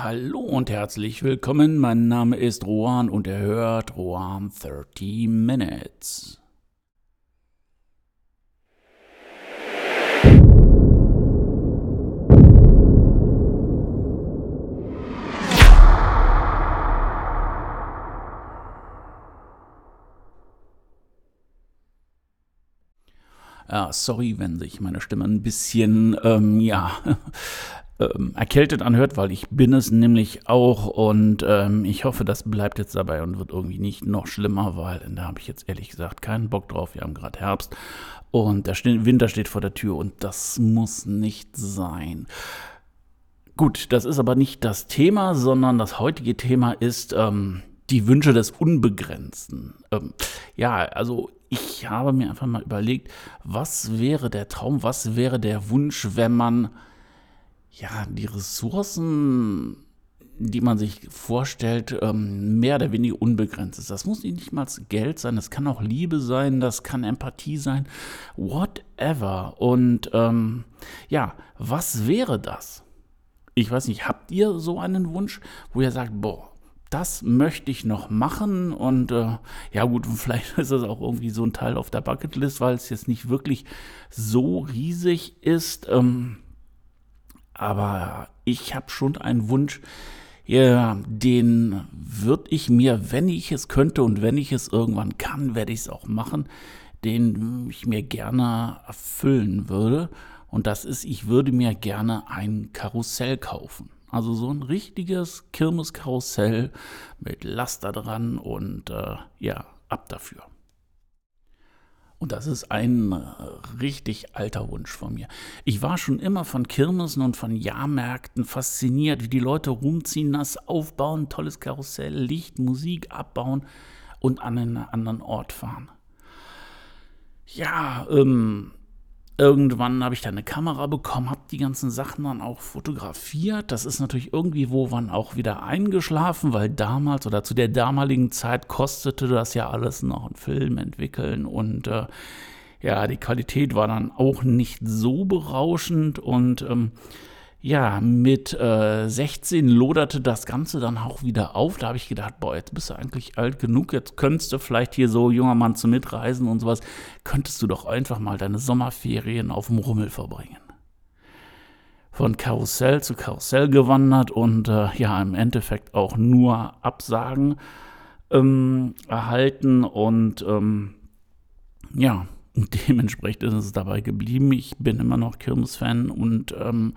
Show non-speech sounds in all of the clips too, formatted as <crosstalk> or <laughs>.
Hallo und herzlich willkommen. Mein Name ist Rohan und ihr hört Rohan 30 Minutes. Ja, sorry, wenn sich meine Stimme ein bisschen, ähm, ja, <laughs> ähm, erkältet anhört, weil ich bin es nämlich auch und ähm, ich hoffe, das bleibt jetzt dabei und wird irgendwie nicht noch schlimmer, weil da habe ich jetzt ehrlich gesagt keinen Bock drauf. Wir haben gerade Herbst und der Winter steht vor der Tür und das muss nicht sein. Gut, das ist aber nicht das Thema, sondern das heutige Thema ist ähm, die Wünsche des Unbegrenzten. Ähm, ja, also ich habe mir einfach mal überlegt, was wäre der Traum, was wäre der Wunsch, wenn man ja, die Ressourcen, die man sich vorstellt, ähm, mehr oder weniger unbegrenzt ist. Das muss nicht mal Geld sein, das kann auch Liebe sein, das kann Empathie sein, whatever. Und ähm, ja, was wäre das? Ich weiß nicht, habt ihr so einen Wunsch, wo ihr sagt, boah, das möchte ich noch machen und äh, ja gut, <laughs> vielleicht ist das auch irgendwie so ein Teil auf der Bucketlist, weil es jetzt nicht wirklich so riesig ist. Ähm, aber ich habe schon einen Wunsch, ja, den würde ich mir, wenn ich es könnte und wenn ich es irgendwann kann, werde ich es auch machen, den ich mir gerne erfüllen würde. Und das ist, ich würde mir gerne ein Karussell kaufen. Also so ein richtiges Kirmeskarussell mit Laster dran und äh, ja, ab dafür. Und das ist ein äh, richtig alter Wunsch von mir. Ich war schon immer von Kirmesen und von Jahrmärkten fasziniert, wie die Leute rumziehen, das aufbauen, tolles Karussell, Licht, Musik abbauen und an einen anderen Ort fahren. Ja, ähm, Irgendwann habe ich da eine Kamera bekommen, habe die ganzen Sachen dann auch fotografiert. Das ist natürlich irgendwie wo wann auch wieder eingeschlafen, weil damals oder zu der damaligen Zeit kostete das ja alles noch einen Film entwickeln und äh, ja, die Qualität war dann auch nicht so berauschend und ähm, ja, mit äh, 16 loderte das Ganze dann auch wieder auf. Da habe ich gedacht, boah, jetzt bist du eigentlich alt genug, jetzt könntest du vielleicht hier so junger Mann zu mitreisen und sowas. Könntest du doch einfach mal deine Sommerferien auf dem Rummel verbringen. Von Karussell zu Karussell gewandert und äh, ja, im Endeffekt auch nur Absagen ähm, erhalten und ähm, ja, <laughs> dementsprechend ist es dabei geblieben. Ich bin immer noch Kirmes-Fan und ähm,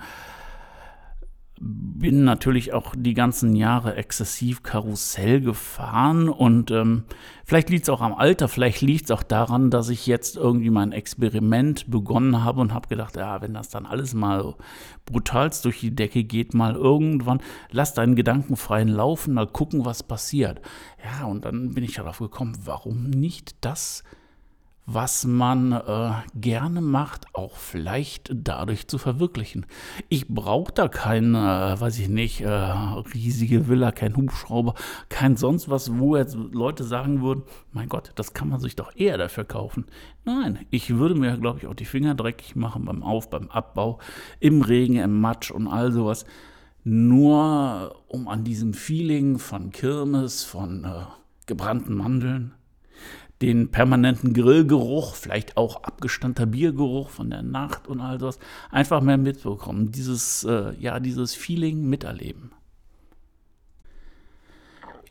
bin natürlich auch die ganzen Jahre exzessiv Karussell gefahren und ähm, vielleicht liegt es auch am Alter, vielleicht liegt es auch daran, dass ich jetzt irgendwie mein Experiment begonnen habe und habe gedacht, ja, wenn das dann alles mal brutalst durch die Decke geht, mal irgendwann, lass deinen Gedanken freien Laufen, mal gucken, was passiert. Ja, und dann bin ich darauf gekommen, warum nicht das was man äh, gerne macht, auch vielleicht dadurch zu verwirklichen. Ich brauche da keine, äh, weiß ich nicht, äh, riesige Villa, kein Hubschrauber, kein sonst was, wo jetzt Leute sagen würden, mein Gott, das kann man sich doch eher dafür kaufen. Nein, ich würde mir, glaube ich, auch die Finger dreckig machen beim Auf, beim Abbau, im Regen, im Matsch und all sowas. Nur um an diesem Feeling von Kirmes, von äh, gebrannten Mandeln, den permanenten Grillgeruch, vielleicht auch abgestandter Biergeruch von der Nacht und all das, einfach mehr mitbekommen. Dieses, äh, ja, dieses Feeling miterleben.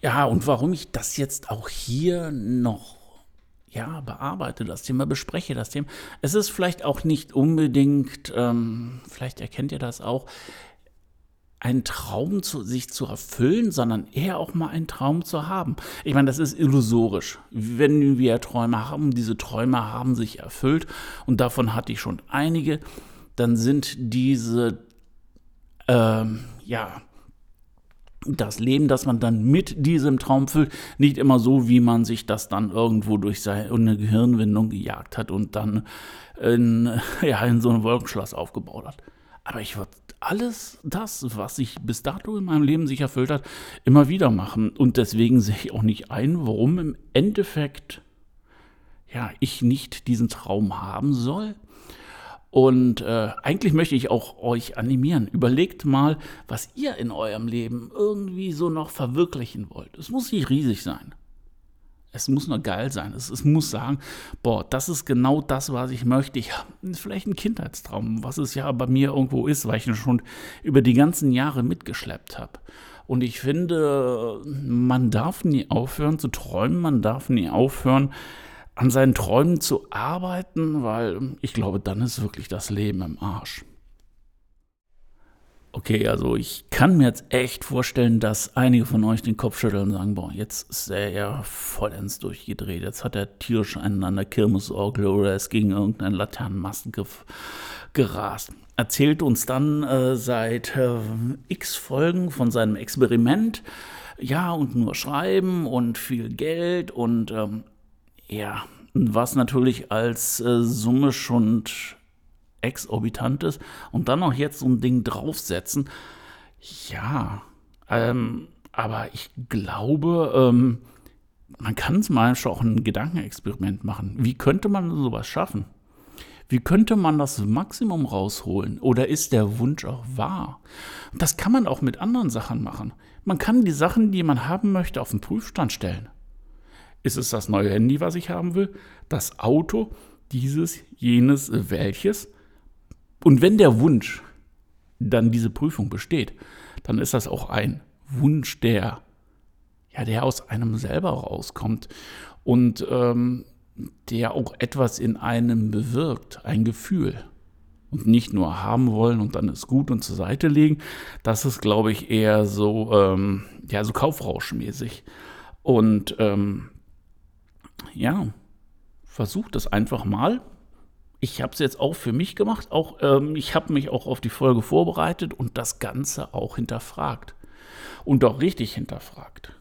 Ja, und warum ich das jetzt auch hier noch ja, bearbeite, das Thema bespreche, das Thema. Es ist vielleicht auch nicht unbedingt, ähm, vielleicht erkennt ihr das auch, einen Traum zu, sich zu erfüllen, sondern eher auch mal einen Traum zu haben. Ich meine, das ist illusorisch. Wenn wir Träume haben, diese Träume haben sich erfüllt und davon hatte ich schon einige, dann sind diese, ähm, ja, das Leben, das man dann mit diesem Traum füllt, nicht immer so, wie man sich das dann irgendwo durch seine Gehirnwindung gejagt hat und dann in, <laughs> ja, in so einem Wolkenschloss aufgebaut hat. Aber ich würde alles das, was sich bis dato in meinem Leben sich erfüllt hat, immer wieder machen. Und deswegen sehe ich auch nicht ein, warum im Endeffekt ja, ich nicht diesen Traum haben soll. Und äh, eigentlich möchte ich auch euch animieren. Überlegt mal, was ihr in eurem Leben irgendwie so noch verwirklichen wollt. Es muss nicht riesig sein. Es muss nur geil sein. Es, es, muss sagen, boah, das ist genau das, was ich möchte. Ich habe vielleicht ein Kindheitstraum, was es ja bei mir irgendwo ist, weil ich ihn schon über die ganzen Jahre mitgeschleppt habe. Und ich finde, man darf nie aufhören zu träumen, man darf nie aufhören, an seinen Träumen zu arbeiten, weil ich glaube, dann ist wirklich das Leben im Arsch. Okay, also ich kann mir jetzt echt vorstellen, dass einige von euch den Kopf schütteln und sagen, boah, jetzt ist er ja vollends durchgedreht. Jetzt hat er tierisch einen an der Kirmesorgel oder es gegen irgendeinen Laternenmasten ge gerast. Erzählt uns dann äh, seit äh, x Folgen von seinem Experiment. Ja, und nur schreiben und viel Geld und ähm, ja, was natürlich als äh, Summe schon exorbitant ist und dann noch jetzt so ein Ding draufsetzen. Ja, ähm, aber ich glaube, ähm, man kann es mal schon auch ein Gedankenexperiment machen. Wie könnte man sowas schaffen? Wie könnte man das Maximum rausholen? Oder ist der Wunsch auch wahr? Das kann man auch mit anderen Sachen machen. Man kann die Sachen, die man haben möchte, auf den Prüfstand stellen. Ist es das neue Handy, was ich haben will? Das Auto? Dieses, jenes, welches? Und wenn der Wunsch dann diese Prüfung besteht, dann ist das auch ein Wunsch, der, ja, der aus einem selber rauskommt und ähm, der auch etwas in einem bewirkt, ein Gefühl. Und nicht nur haben wollen und dann ist gut und zur Seite legen. Das ist, glaube ich, eher so, ähm, ja, so kaufrauschmäßig. Und ähm, ja, versucht das einfach mal ich habe es jetzt auch für mich gemacht. Auch ähm, ich habe mich auch auf die Folge vorbereitet und das Ganze auch hinterfragt und auch richtig hinterfragt.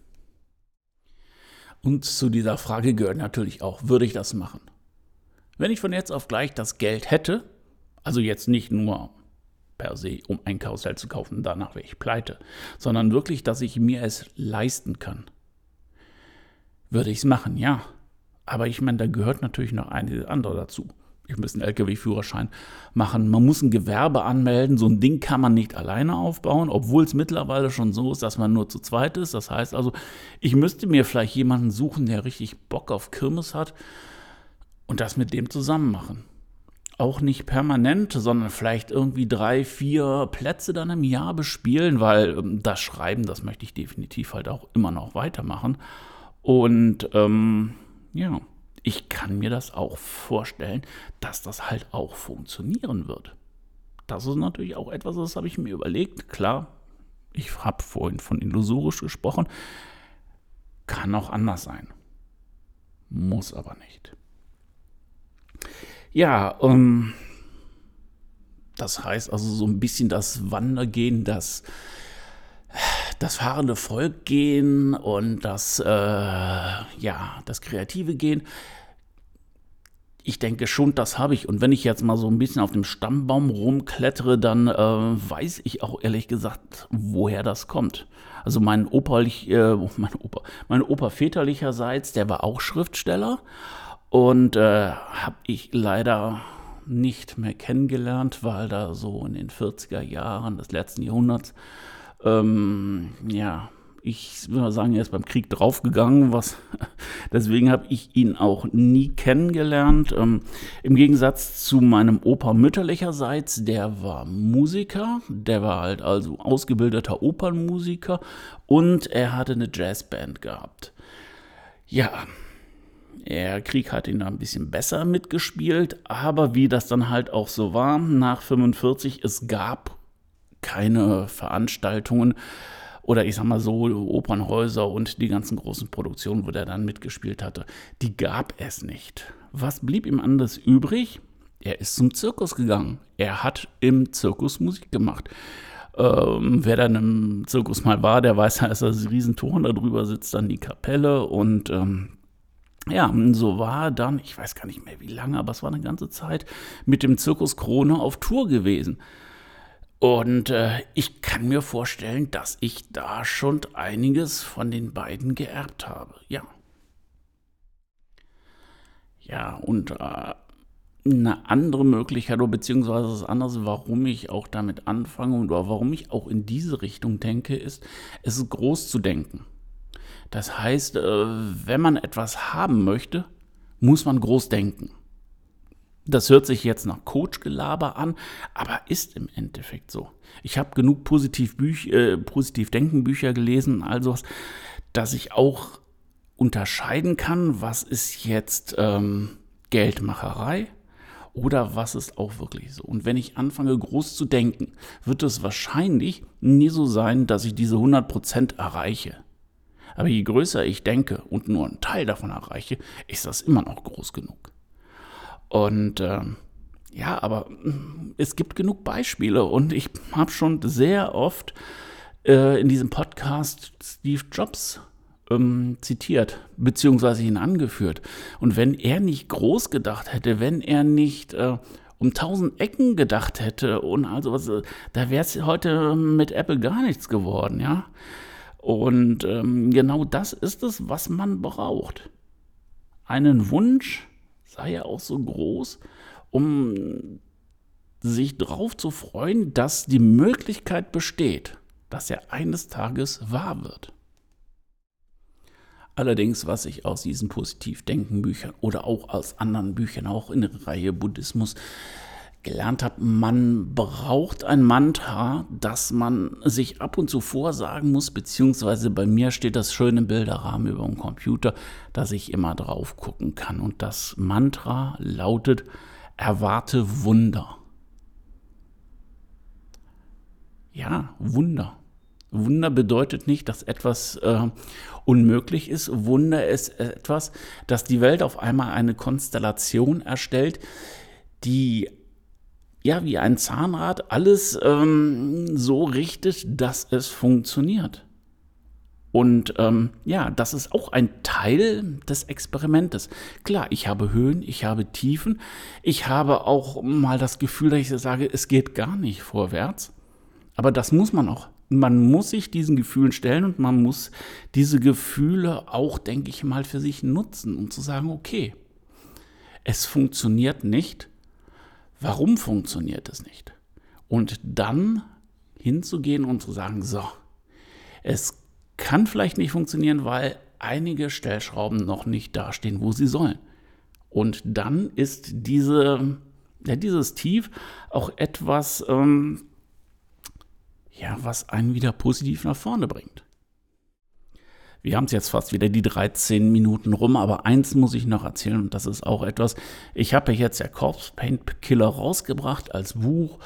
Und zu dieser Frage gehört natürlich auch, würde ich das machen? Wenn ich von jetzt auf gleich das Geld hätte, also jetzt nicht nur per se, um ein Karussell zu kaufen, danach wäre ich pleite, sondern wirklich, dass ich mir es leisten kann, würde ich es machen, ja. Aber ich meine, da gehört natürlich noch einiges andere dazu ich muss einen LKW-Führerschein machen. Man muss ein Gewerbe anmelden. So ein Ding kann man nicht alleine aufbauen, obwohl es mittlerweile schon so ist, dass man nur zu zweit ist. Das heißt also, ich müsste mir vielleicht jemanden suchen, der richtig Bock auf Kirmes hat und das mit dem zusammen machen. Auch nicht permanent, sondern vielleicht irgendwie drei, vier Plätze dann im Jahr bespielen, weil ähm, das Schreiben, das möchte ich definitiv halt auch immer noch weitermachen. Und ähm, ja ich kann mir das auch vorstellen, dass das halt auch funktionieren wird. Das ist natürlich auch etwas, das habe ich mir überlegt. Klar, ich habe vorhin von illusorisch gesprochen. Kann auch anders sein. Muss aber nicht. Ja, ähm, das heißt also so ein bisschen das Wandergehen, das das fahrende Volk gehen und das, äh, ja, das kreative gehen. Ich denke schon, das habe ich. Und wenn ich jetzt mal so ein bisschen auf dem Stammbaum rumklettere, dann äh, weiß ich auch ehrlich gesagt, woher das kommt. Also mein Opa, äh, mein Opa, mein Opa väterlicherseits, der war auch Schriftsteller und äh, habe ich leider nicht mehr kennengelernt, weil da so in den 40er Jahren des letzten Jahrhunderts ähm, ja, ich würde mal sagen, er ist beim Krieg draufgegangen, was <laughs> deswegen habe ich ihn auch nie kennengelernt. Ähm, Im Gegensatz zu meinem Opa mütterlicherseits, der war Musiker, der war halt also ausgebildeter Opernmusiker und er hatte eine Jazzband gehabt. Ja, der Krieg hat ihn da ein bisschen besser mitgespielt, aber wie das dann halt auch so war, nach 45, es gab keine Veranstaltungen oder ich sag mal so Opernhäuser und die ganzen großen Produktionen, wo der dann mitgespielt hatte, die gab es nicht. Was blieb ihm anders übrig? Er ist zum Zirkus gegangen. Er hat im Zirkus Musik gemacht. Ähm, wer dann im Zirkus mal war, der weiß, <laughs> da ist das Riesentor, da drüber sitzt dann die Kapelle und ähm, ja, so war dann, ich weiß gar nicht mehr wie lange, aber es war eine ganze Zeit mit dem Zirkus Krone auf Tour gewesen. Und äh, ich kann mir vorstellen, dass ich da schon einiges von den beiden geerbt habe. Ja. Ja, und äh, eine andere Möglichkeit oder beziehungsweise das andere, warum ich auch damit anfange und warum ich auch in diese Richtung denke, ist, es ist groß zu denken. Das heißt, äh, wenn man etwas haben möchte, muss man groß denken. Das hört sich jetzt nach Coachgelaber an, aber ist im Endeffekt so. Ich habe genug positiv, Büch, äh, positiv gelesen, also dass ich auch unterscheiden kann, was ist jetzt ähm, Geldmacherei oder was ist auch wirklich so. Und wenn ich anfange groß zu denken, wird es wahrscheinlich nie so sein, dass ich diese 100% erreiche. Aber je größer ich denke und nur einen Teil davon erreiche, ist das immer noch groß genug. Und äh, ja, aber mm, es gibt genug Beispiele und ich habe schon sehr oft äh, in diesem Podcast Steve Jobs ähm, zitiert, beziehungsweise ihn angeführt. Und wenn er nicht groß gedacht hätte, wenn er nicht äh, um tausend Ecken gedacht hätte und also was, äh, da wäre es heute mit Apple gar nichts geworden, ja. Und ähm, genau das ist es, was man braucht. Einen Wunsch, sei er auch so groß, um sich darauf zu freuen, dass die Möglichkeit besteht, dass er eines Tages wahr wird. Allerdings, was ich aus diesen Positivdenken-Büchern oder auch aus anderen Büchern, auch in der Reihe Buddhismus, gelernt habe, man braucht ein Mantra, das man sich ab und zu vorsagen muss, beziehungsweise bei mir steht das schön im Bilderrahmen über dem Computer, dass ich immer drauf gucken kann. Und das Mantra lautet, erwarte Wunder. Ja, Wunder. Wunder bedeutet nicht, dass etwas äh, unmöglich ist. Wunder ist etwas, dass die Welt auf einmal eine Konstellation erstellt, die ja, wie ein Zahnrad alles ähm, so richtet, dass es funktioniert. Und ähm, ja, das ist auch ein Teil des Experimentes. Klar, ich habe Höhen, ich habe Tiefen, ich habe auch mal das Gefühl, dass ich sage, es geht gar nicht vorwärts. Aber das muss man auch. Man muss sich diesen Gefühlen stellen und man muss diese Gefühle auch, denke ich mal, für sich nutzen, um zu sagen, okay, es funktioniert nicht, Warum funktioniert es nicht? Und dann hinzugehen und zu sagen, so, es kann vielleicht nicht funktionieren, weil einige Stellschrauben noch nicht dastehen, wo sie sollen. Und dann ist diese, ja, dieses Tief auch etwas, ähm, ja, was einen wieder positiv nach vorne bringt. Wir haben es jetzt fast wieder die 13 Minuten rum, aber eins muss ich noch erzählen und das ist auch etwas. Ich habe jetzt der Corpse Paint Killer rausgebracht als Buch.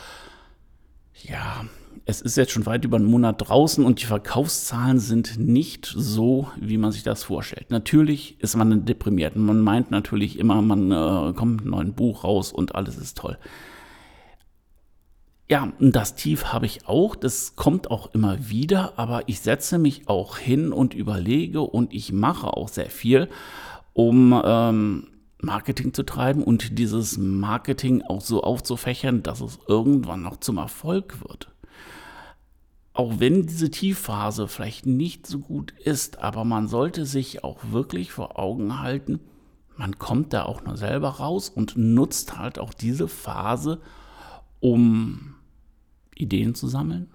Ja, es ist jetzt schon weit über einen Monat draußen und die Verkaufszahlen sind nicht so, wie man sich das vorstellt. Natürlich ist man deprimiert. Man meint natürlich immer, man äh, kommt mit einem neuen Buch raus und alles ist toll. Ja, das Tief habe ich auch, das kommt auch immer wieder, aber ich setze mich auch hin und überlege und ich mache auch sehr viel, um ähm, Marketing zu treiben und dieses Marketing auch so aufzufächern, dass es irgendwann noch zum Erfolg wird. Auch wenn diese Tiefphase vielleicht nicht so gut ist, aber man sollte sich auch wirklich vor Augen halten, man kommt da auch nur selber raus und nutzt halt auch diese Phase, um Ideen zu sammeln,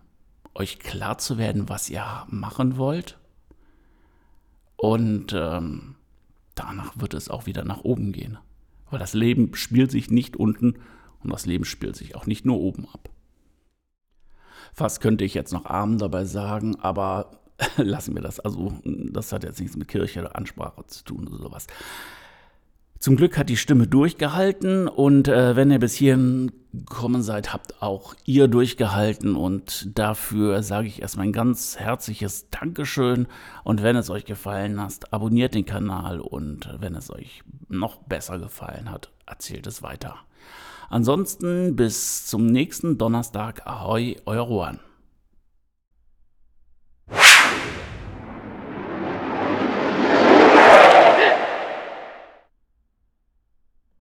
euch klar zu werden, was ihr machen wollt. Und ähm, danach wird es auch wieder nach oben gehen. Weil das Leben spielt sich nicht unten und das Leben spielt sich auch nicht nur oben ab. Fast könnte ich jetzt noch Armen dabei sagen, aber <laughs> lassen wir das. Also, das hat jetzt nichts mit Kirche oder Ansprache zu tun oder sowas. Zum Glück hat die Stimme durchgehalten und äh, wenn ihr bis hierhin gekommen seid, habt auch ihr durchgehalten und dafür sage ich erstmal ein ganz herzliches Dankeschön und wenn es euch gefallen hat, abonniert den Kanal und wenn es euch noch besser gefallen hat, erzählt es weiter. Ansonsten bis zum nächsten Donnerstag. Ahoi, euer Juan.